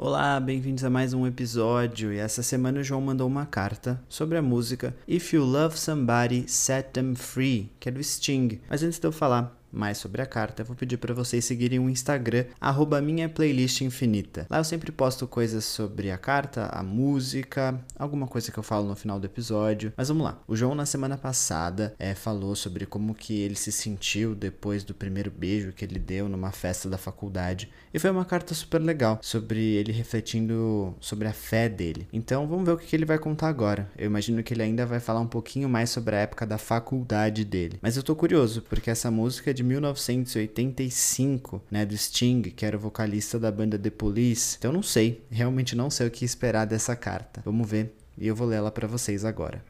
Olá, bem-vindos a mais um episódio. E essa semana o João mandou uma carta sobre a música If You Love Somebody, Set Them Free, que é do Sting. Mas antes de eu falar mais sobre a carta, vou pedir para vocês seguirem o Instagram, arroba minha playlist infinita. Lá eu sempre posto coisas sobre a carta, a música, alguma coisa que eu falo no final do episódio. Mas vamos lá. O João, na semana passada, é, falou sobre como que ele se sentiu depois do primeiro beijo que ele deu numa festa da faculdade. E foi uma carta super legal, sobre ele refletindo sobre a fé dele. Então vamos ver o que, que ele vai contar agora. Eu imagino que ele ainda vai falar um pouquinho mais sobre a época da faculdade dele. Mas eu tô curioso, porque essa música de 1985, né, do Sting, que era o vocalista da banda The Police. Então não sei, realmente não sei o que esperar dessa carta. Vamos ver e eu vou ler ela para vocês agora.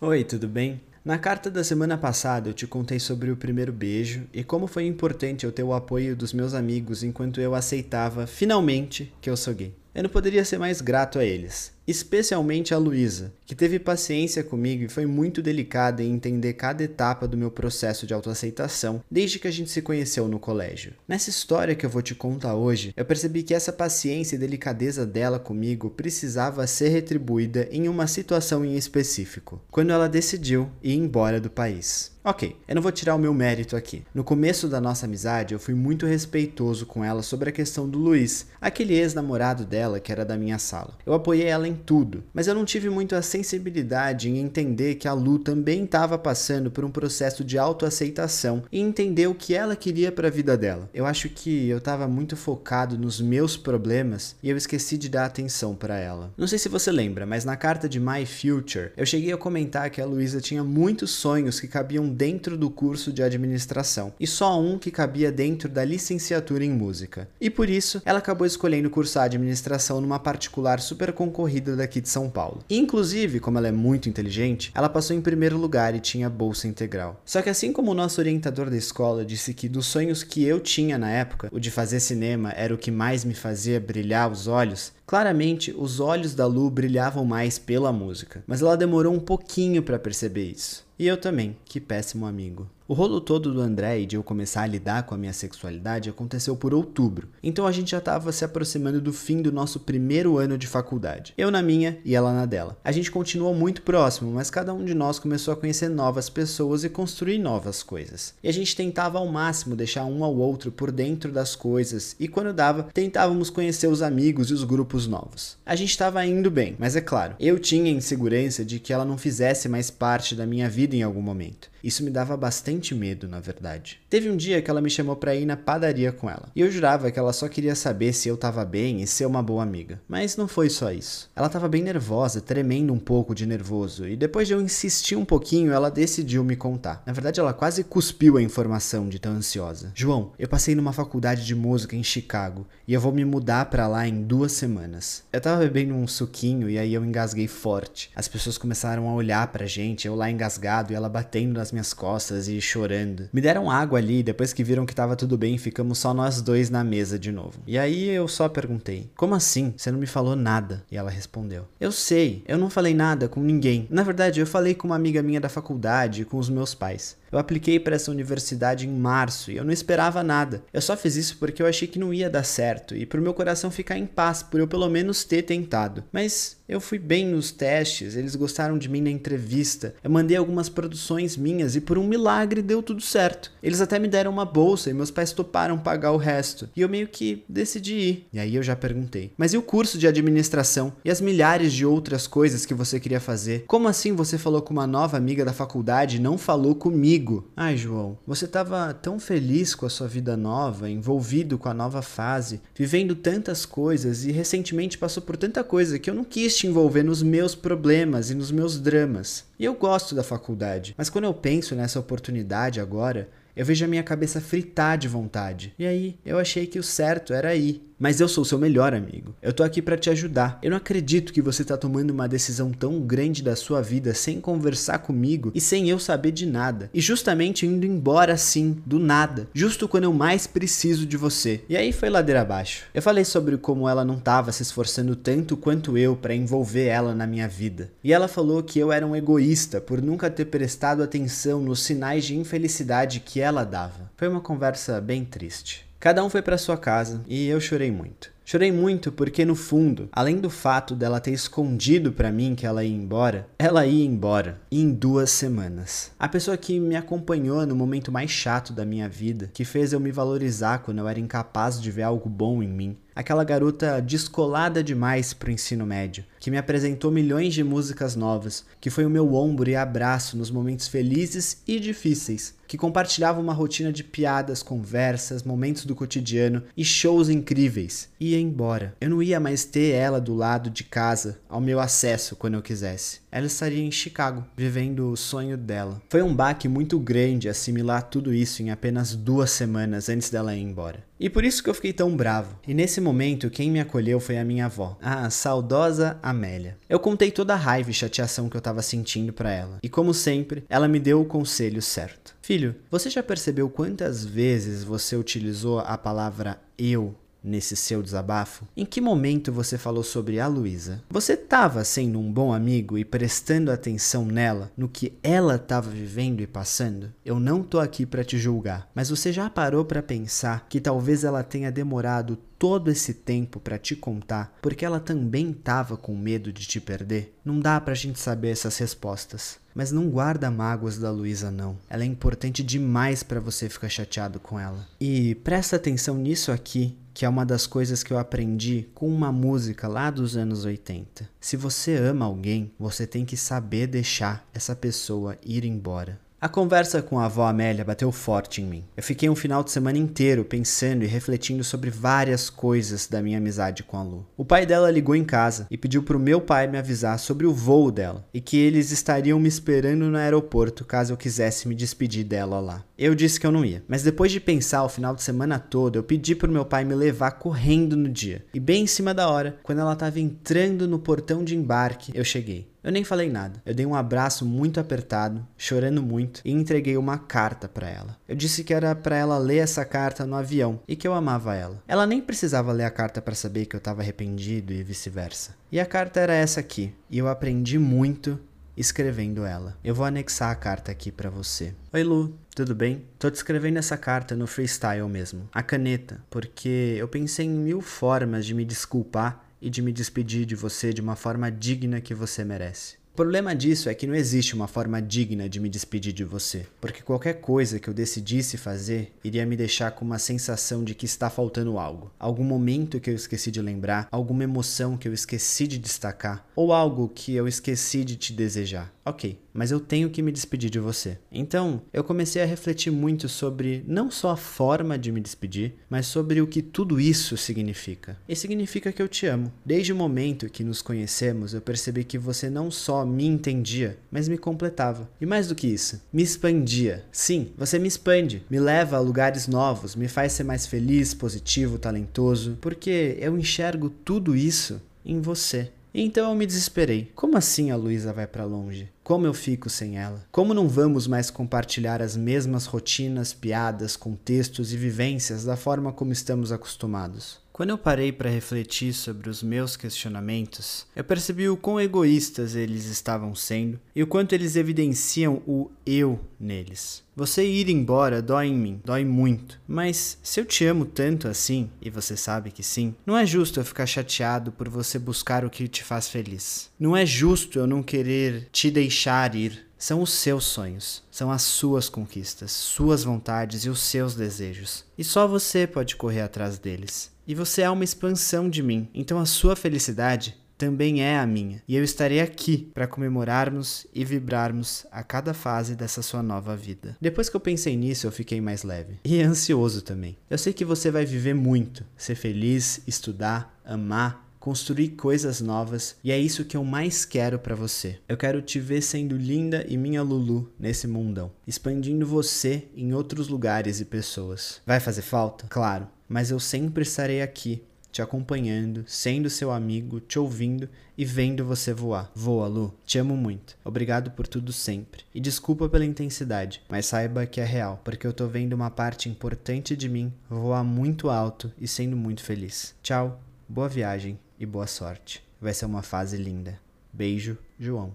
Oi, tudo bem? Na carta da semana passada eu te contei sobre o primeiro beijo e como foi importante eu ter o apoio dos meus amigos enquanto eu aceitava finalmente que eu sou gay. Eu não poderia ser mais grato a eles especialmente a Luísa, que teve paciência comigo e foi muito delicada em entender cada etapa do meu processo de autoaceitação desde que a gente se conheceu no colégio. Nessa história que eu vou te contar hoje, eu percebi que essa paciência e delicadeza dela comigo precisava ser retribuída em uma situação em específico, quando ela decidiu ir embora do país. Ok, eu não vou tirar o meu mérito aqui. No começo da nossa amizade, eu fui muito respeitoso com ela sobre a questão do Luiz, aquele ex-namorado dela que era da minha sala. Eu apoiei ela em tudo, mas eu não tive muito a sensibilidade em entender que a Lu também estava passando por um processo de autoaceitação e entender o que ela queria para a vida dela. Eu acho que eu estava muito focado nos meus problemas e eu esqueci de dar atenção para ela. Não sei se você lembra, mas na carta de My Future, eu cheguei a comentar que a Luísa tinha muitos sonhos que cabiam dentro do curso de administração e só um que cabia dentro da licenciatura em música. E por isso, ela acabou escolhendo cursar administração numa particular super concorrida daqui de São Paulo. Inclusive, como ela é muito inteligente, ela passou em primeiro lugar e tinha bolsa integral. Só que assim como o nosso orientador da escola disse que dos sonhos que eu tinha na época, o de fazer cinema era o que mais me fazia brilhar os olhos, Claramente, os olhos da Lu brilhavam mais pela música, mas ela demorou um pouquinho para perceber isso. E eu também, que péssimo amigo. O rolo todo do André e de eu começar a lidar com a minha sexualidade aconteceu por outubro, então a gente já estava se aproximando do fim do nosso primeiro ano de faculdade. Eu na minha e ela na dela. A gente continuou muito próximo, mas cada um de nós começou a conhecer novas pessoas e construir novas coisas. E a gente tentava ao máximo deixar um ao outro por dentro das coisas, e quando dava, tentávamos conhecer os amigos e os grupos novos. A gente estava indo bem, mas é claro, eu tinha insegurança de que ela não fizesse mais parte da minha vida em algum momento. Isso me dava bastante medo, na verdade. Teve um dia que ela me chamou para ir na padaria com ela. E eu jurava que ela só queria saber se eu tava bem e ser uma boa amiga. Mas não foi só isso. Ela tava bem nervosa, tremendo um pouco de nervoso, e depois de eu insistir um pouquinho, ela decidiu me contar. Na verdade, ela quase cuspiu a informação de tão ansiosa. João, eu passei numa faculdade de música em Chicago e eu vou me mudar para lá em duas semanas. Eu tava bebendo um suquinho e aí eu engasguei forte. As pessoas começaram a olhar pra gente, eu lá engasgado e ela batendo nas minhas costas e chorando. Me deram água ali, depois que viram que tava tudo bem, ficamos só nós dois na mesa de novo. E aí eu só perguntei: Como assim? Você não me falou nada? E ela respondeu: Eu sei, eu não falei nada com ninguém. Na verdade, eu falei com uma amiga minha da faculdade, com os meus pais. Eu apliquei para essa universidade em março e eu não esperava nada. Eu só fiz isso porque eu achei que não ia dar certo e pro meu coração ficar em paz por eu pelo menos ter tentado. Mas eu fui bem nos testes, eles gostaram de mim na entrevista. Eu mandei algumas produções minhas e por um milagre deu tudo certo. Eles até me deram uma bolsa e meus pais toparam pagar o resto. E eu meio que decidi ir. E aí eu já perguntei: "Mas e o curso de administração e as milhares de outras coisas que você queria fazer? Como assim você falou com uma nova amiga da faculdade e não falou comigo?" Comigo. Ai, João, você estava tão feliz com a sua vida nova, envolvido com a nova fase, vivendo tantas coisas e recentemente passou por tanta coisa que eu não quis te envolver nos meus problemas e nos meus dramas. E eu gosto da faculdade, mas quando eu penso nessa oportunidade agora, Eu vejo a minha cabeça fritar de vontade. E aí, eu achei que o certo era ir. Mas eu sou seu melhor amigo. Eu tô aqui para te ajudar. Eu não acredito que você tá tomando uma decisão tão grande da sua vida sem conversar comigo e sem eu saber de nada. E justamente indo embora assim, do nada, justo quando eu mais preciso de você. E aí foi ladeira abaixo. Eu falei sobre como ela não tava se esforçando tanto quanto eu para envolver ela na minha vida. E ela falou que eu era um egoísta por nunca ter prestado atenção nos sinais de infelicidade que ela dava. Foi uma conversa bem triste. Cada um foi para sua casa e eu chorei muito. Chorei muito porque no fundo, além do fato dela ter escondido para mim que ela ia embora, ela ia embora em duas semanas. A pessoa que me acompanhou no momento mais chato da minha vida, que fez eu me valorizar quando eu era incapaz de ver algo bom em mim, aquela garota descolada demais pro ensino médio, que me apresentou milhões de músicas novas, que foi o meu ombro e abraço nos momentos felizes e difíceis, que compartilhava uma rotina de piadas, conversas, momentos do cotidiano e shows incríveis, ia embora. Eu não ia mais ter ela do lado de casa, ao meu acesso quando eu quisesse. Ela estaria em Chicago, vivendo o sonho dela. Foi um baque muito grande assimilar tudo isso em apenas duas semanas antes dela ir embora. E por isso que eu fiquei tão bravo. E nesse momento, quem me acolheu foi a minha avó, a saudosa Amélia. Eu contei toda a raiva e chateação que eu estava sentindo para ela. E como sempre, ela me deu o conselho certo. Filho, você já percebeu quantas vezes você utilizou a palavra eu nesse seu desabafo? Em que momento você falou sobre a Luísa? Você estava sendo um bom amigo e prestando atenção nela, no que ela estava vivendo e passando? Eu não tô aqui para te julgar, mas você já parou para pensar que talvez ela tenha demorado todo esse tempo para te contar porque ela também estava com medo de te perder? Não dá pra gente saber essas respostas. Mas não guarda mágoas da Luísa não. Ela é importante demais para você ficar chateado com ela. E presta atenção nisso aqui que é uma das coisas que eu aprendi com uma música lá dos anos 80. Se você ama alguém, você tem que saber deixar essa pessoa ir embora. A conversa com a avó Amélia bateu forte em mim. Eu fiquei um final de semana inteiro pensando e refletindo sobre várias coisas da minha amizade com a Lu. O pai dela ligou em casa e pediu pro meu pai me avisar sobre o voo dela e que eles estariam me esperando no aeroporto caso eu quisesse me despedir dela lá. Eu disse que eu não ia, mas depois de pensar o final de semana todo, eu pedi pro meu pai me levar correndo no dia. E bem em cima da hora, quando ela estava entrando no portão de embarque, eu cheguei. Eu nem falei nada. Eu dei um abraço muito apertado, chorando muito, e entreguei uma carta para ela. Eu disse que era para ela ler essa carta no avião e que eu amava ela. Ela nem precisava ler a carta para saber que eu estava arrependido e vice-versa. E a carta era essa aqui, e eu aprendi muito escrevendo ela. Eu vou anexar a carta aqui para você. Oi Lu, tudo bem? Tô te escrevendo essa carta no freestyle mesmo, a caneta, porque eu pensei em mil formas de me desculpar e de me despedir de você de uma forma digna que você merece. O problema disso é que não existe uma forma digna de me despedir de você, porque qualquer coisa que eu decidisse fazer iria me deixar com uma sensação de que está faltando algo. Algum momento que eu esqueci de lembrar, alguma emoção que eu esqueci de destacar, ou algo que eu esqueci de te desejar. Ok, mas eu tenho que me despedir de você. Então, eu comecei a refletir muito sobre não só a forma de me despedir, mas sobre o que tudo isso significa. E significa que eu te amo. Desde o momento que nos conhecemos, eu percebi que você não só me entendia, mas me completava. E mais do que isso, me expandia. Sim, você me expande, me leva a lugares novos, me faz ser mais feliz, positivo, talentoso, porque eu enxergo tudo isso em você. Então eu me desesperei. Como assim a Luísa vai para longe? Como eu fico sem ela? Como não vamos mais compartilhar as mesmas rotinas, piadas, contextos e vivências da forma como estamos acostumados? Quando eu parei para refletir sobre os meus questionamentos, eu percebi o quão egoístas eles estavam sendo e o quanto eles evidenciam o eu neles. Você ir embora dói em mim, dói muito. Mas se eu te amo tanto assim, e você sabe que sim, não é justo eu ficar chateado por você buscar o que te faz feliz. Não é justo eu não querer te deixar ir são os seus sonhos, são as suas conquistas, suas vontades e os seus desejos. E só você pode correr atrás deles. E você é uma expansão de mim, então a sua felicidade também é a minha. E eu estarei aqui para comemorarmos e vibrarmos a cada fase dessa sua nova vida. Depois que eu pensei nisso, eu fiquei mais leve e ansioso também. Eu sei que você vai viver muito, ser feliz, estudar, amar construir coisas novas e é isso que eu mais quero para você. Eu quero te ver sendo linda e minha Lulu nesse mundão, expandindo você em outros lugares e pessoas. Vai fazer falta? Claro, mas eu sempre estarei aqui te acompanhando, sendo seu amigo, te ouvindo e vendo você voar. Voa, Lu. Te amo muito. Obrigado por tudo sempre. E desculpa pela intensidade, mas saiba que é real, porque eu tô vendo uma parte importante de mim voar muito alto e sendo muito feliz. Tchau, boa viagem e boa sorte. Vai ser uma fase linda. Beijo, João.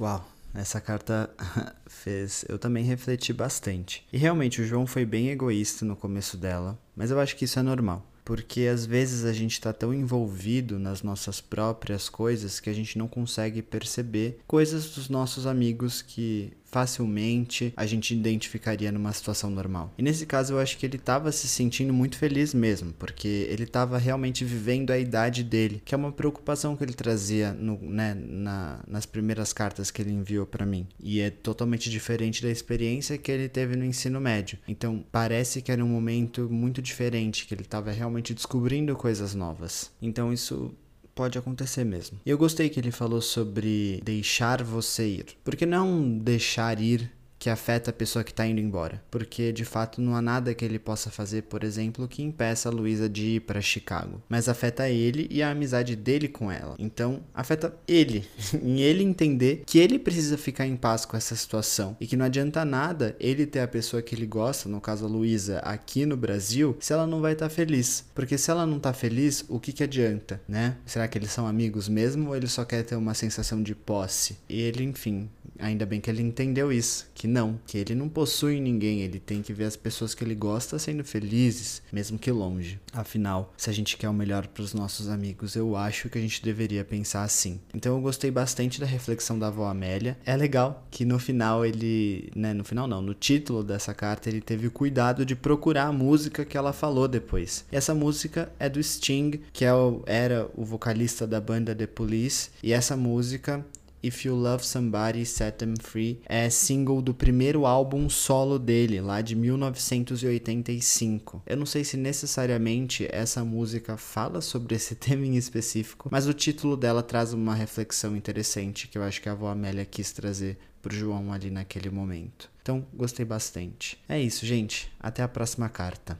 Uau, essa carta fez eu também refletir bastante. E realmente o João foi bem egoísta no começo dela, mas eu acho que isso é normal. Porque às vezes a gente está tão envolvido nas nossas próprias coisas que a gente não consegue perceber coisas dos nossos amigos que facilmente a gente identificaria numa situação normal. E nesse caso eu acho que ele estava se sentindo muito feliz mesmo, porque ele estava realmente vivendo a idade dele, que é uma preocupação que ele trazia no, né, na, nas primeiras cartas que ele enviou para mim. E é totalmente diferente da experiência que ele teve no ensino médio. Então parece que era um momento muito diferente, que ele estava realmente descobrindo coisas novas. Então isso pode acontecer mesmo. E eu gostei que ele falou sobre deixar você ir. Porque não deixar ir que afeta a pessoa que está indo embora. Porque de fato não há nada que ele possa fazer, por exemplo, que impeça a Luísa de ir para Chicago. Mas afeta ele e a amizade dele com ela. Então afeta ele. em ele entender que ele precisa ficar em paz com essa situação. E que não adianta nada ele ter a pessoa que ele gosta, no caso a Luísa, aqui no Brasil, se ela não vai estar tá feliz. Porque se ela não está feliz, o que, que adianta, né? Será que eles são amigos mesmo ou ele só quer ter uma sensação de posse? E ele, enfim, ainda bem que ele entendeu isso. Que não, que ele não possui ninguém, ele tem que ver as pessoas que ele gosta sendo felizes, mesmo que longe. Afinal, se a gente quer o melhor para os nossos amigos, eu acho que a gente deveria pensar assim. Então eu gostei bastante da reflexão da avó Amélia. É legal que no final ele, né, no final não, no título dessa carta ele teve o cuidado de procurar a música que ela falou depois. E essa música é do Sting, que é o, era o vocalista da banda The Police, e essa música If You Love Somebody, Set Them Free é single do primeiro álbum solo dele, lá de 1985. Eu não sei se necessariamente essa música fala sobre esse tema em específico, mas o título dela traz uma reflexão interessante que eu acho que a avó Amélia quis trazer pro João ali naquele momento. Então, gostei bastante. É isso, gente. Até a próxima carta.